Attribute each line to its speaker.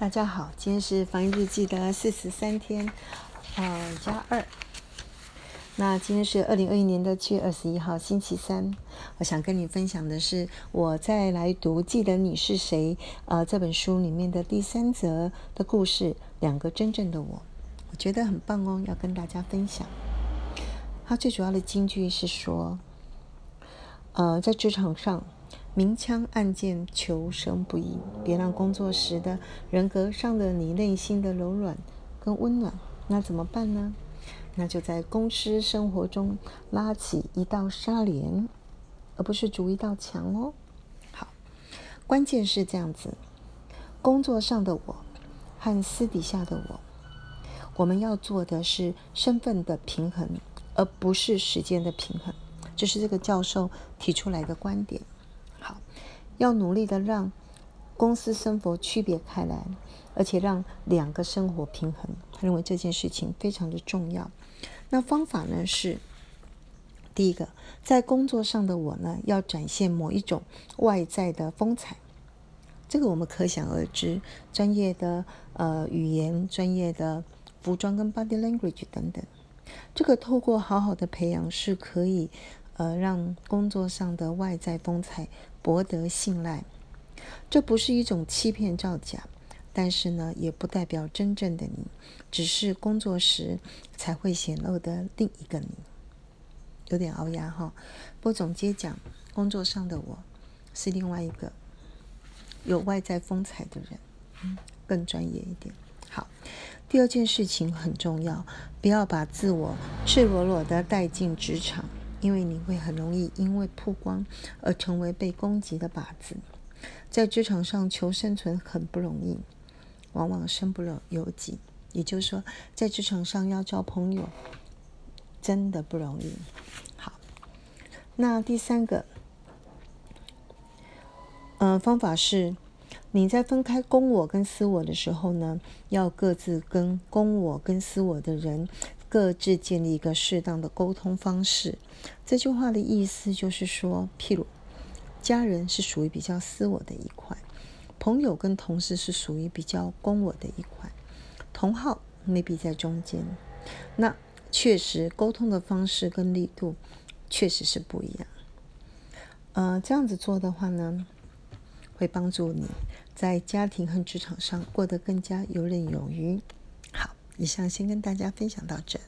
Speaker 1: 大家好，今天是防疫日记的四十三天，呃加二。那今天是二零二一年的七月二十一号，星期三。我想跟你分享的是我在来读《记得你是谁》呃这本书里面的第三则的故事，两个真正的我，我觉得很棒哦，要跟大家分享。它最主要的金句是说，呃，在职场上。明枪暗箭，求生不易。别让工作时的人格伤了你内心的柔软跟温暖。那怎么办呢？那就在公司生活中拉起一道纱帘，而不是筑一道墙哦。好，关键是这样子：工作上的我和私底下的我，我们要做的是身份的平衡，而不是时间的平衡。这是这个教授提出来的观点。要努力的让公司生活区别开来，而且让两个生活平衡。他认为这件事情非常的重要。那方法呢是，第一个，在工作上的我呢，要展现某一种外在的风采。这个我们可想而知，专业的呃语言、专业的服装跟 body language 等等，这个透过好好的培养是可以。呃，让工作上的外在风采博得信赖，这不是一种欺骗造假，但是呢，也不代表真正的你，只是工作时才会显露的另一个你。有点熬牙哈，不总结讲，工作上的我是另外一个有外在风采的人，更专业一点。好，第二件事情很重要，不要把自我赤裸裸的带进职场。因为你会很容易因为曝光而成为被攻击的靶子，在职场上求生存很不容易，往往身不由己。也就是说，在职场上要交朋友真的不容易。好，那第三个，呃，方法是你在分开公我跟私我的时候呢，要各自跟公我跟私我的人。各自建立一个适当的沟通方式。这句话的意思就是说，譬如家人是属于比较私我的一块，朋友跟同事是属于比较公我的一块，同号 maybe 在中间。那确实沟通的方式跟力度确实是不一样。呃，这样子做的话呢，会帮助你在家庭和职场上过得更加游刃有余。以上先跟大家分享到这。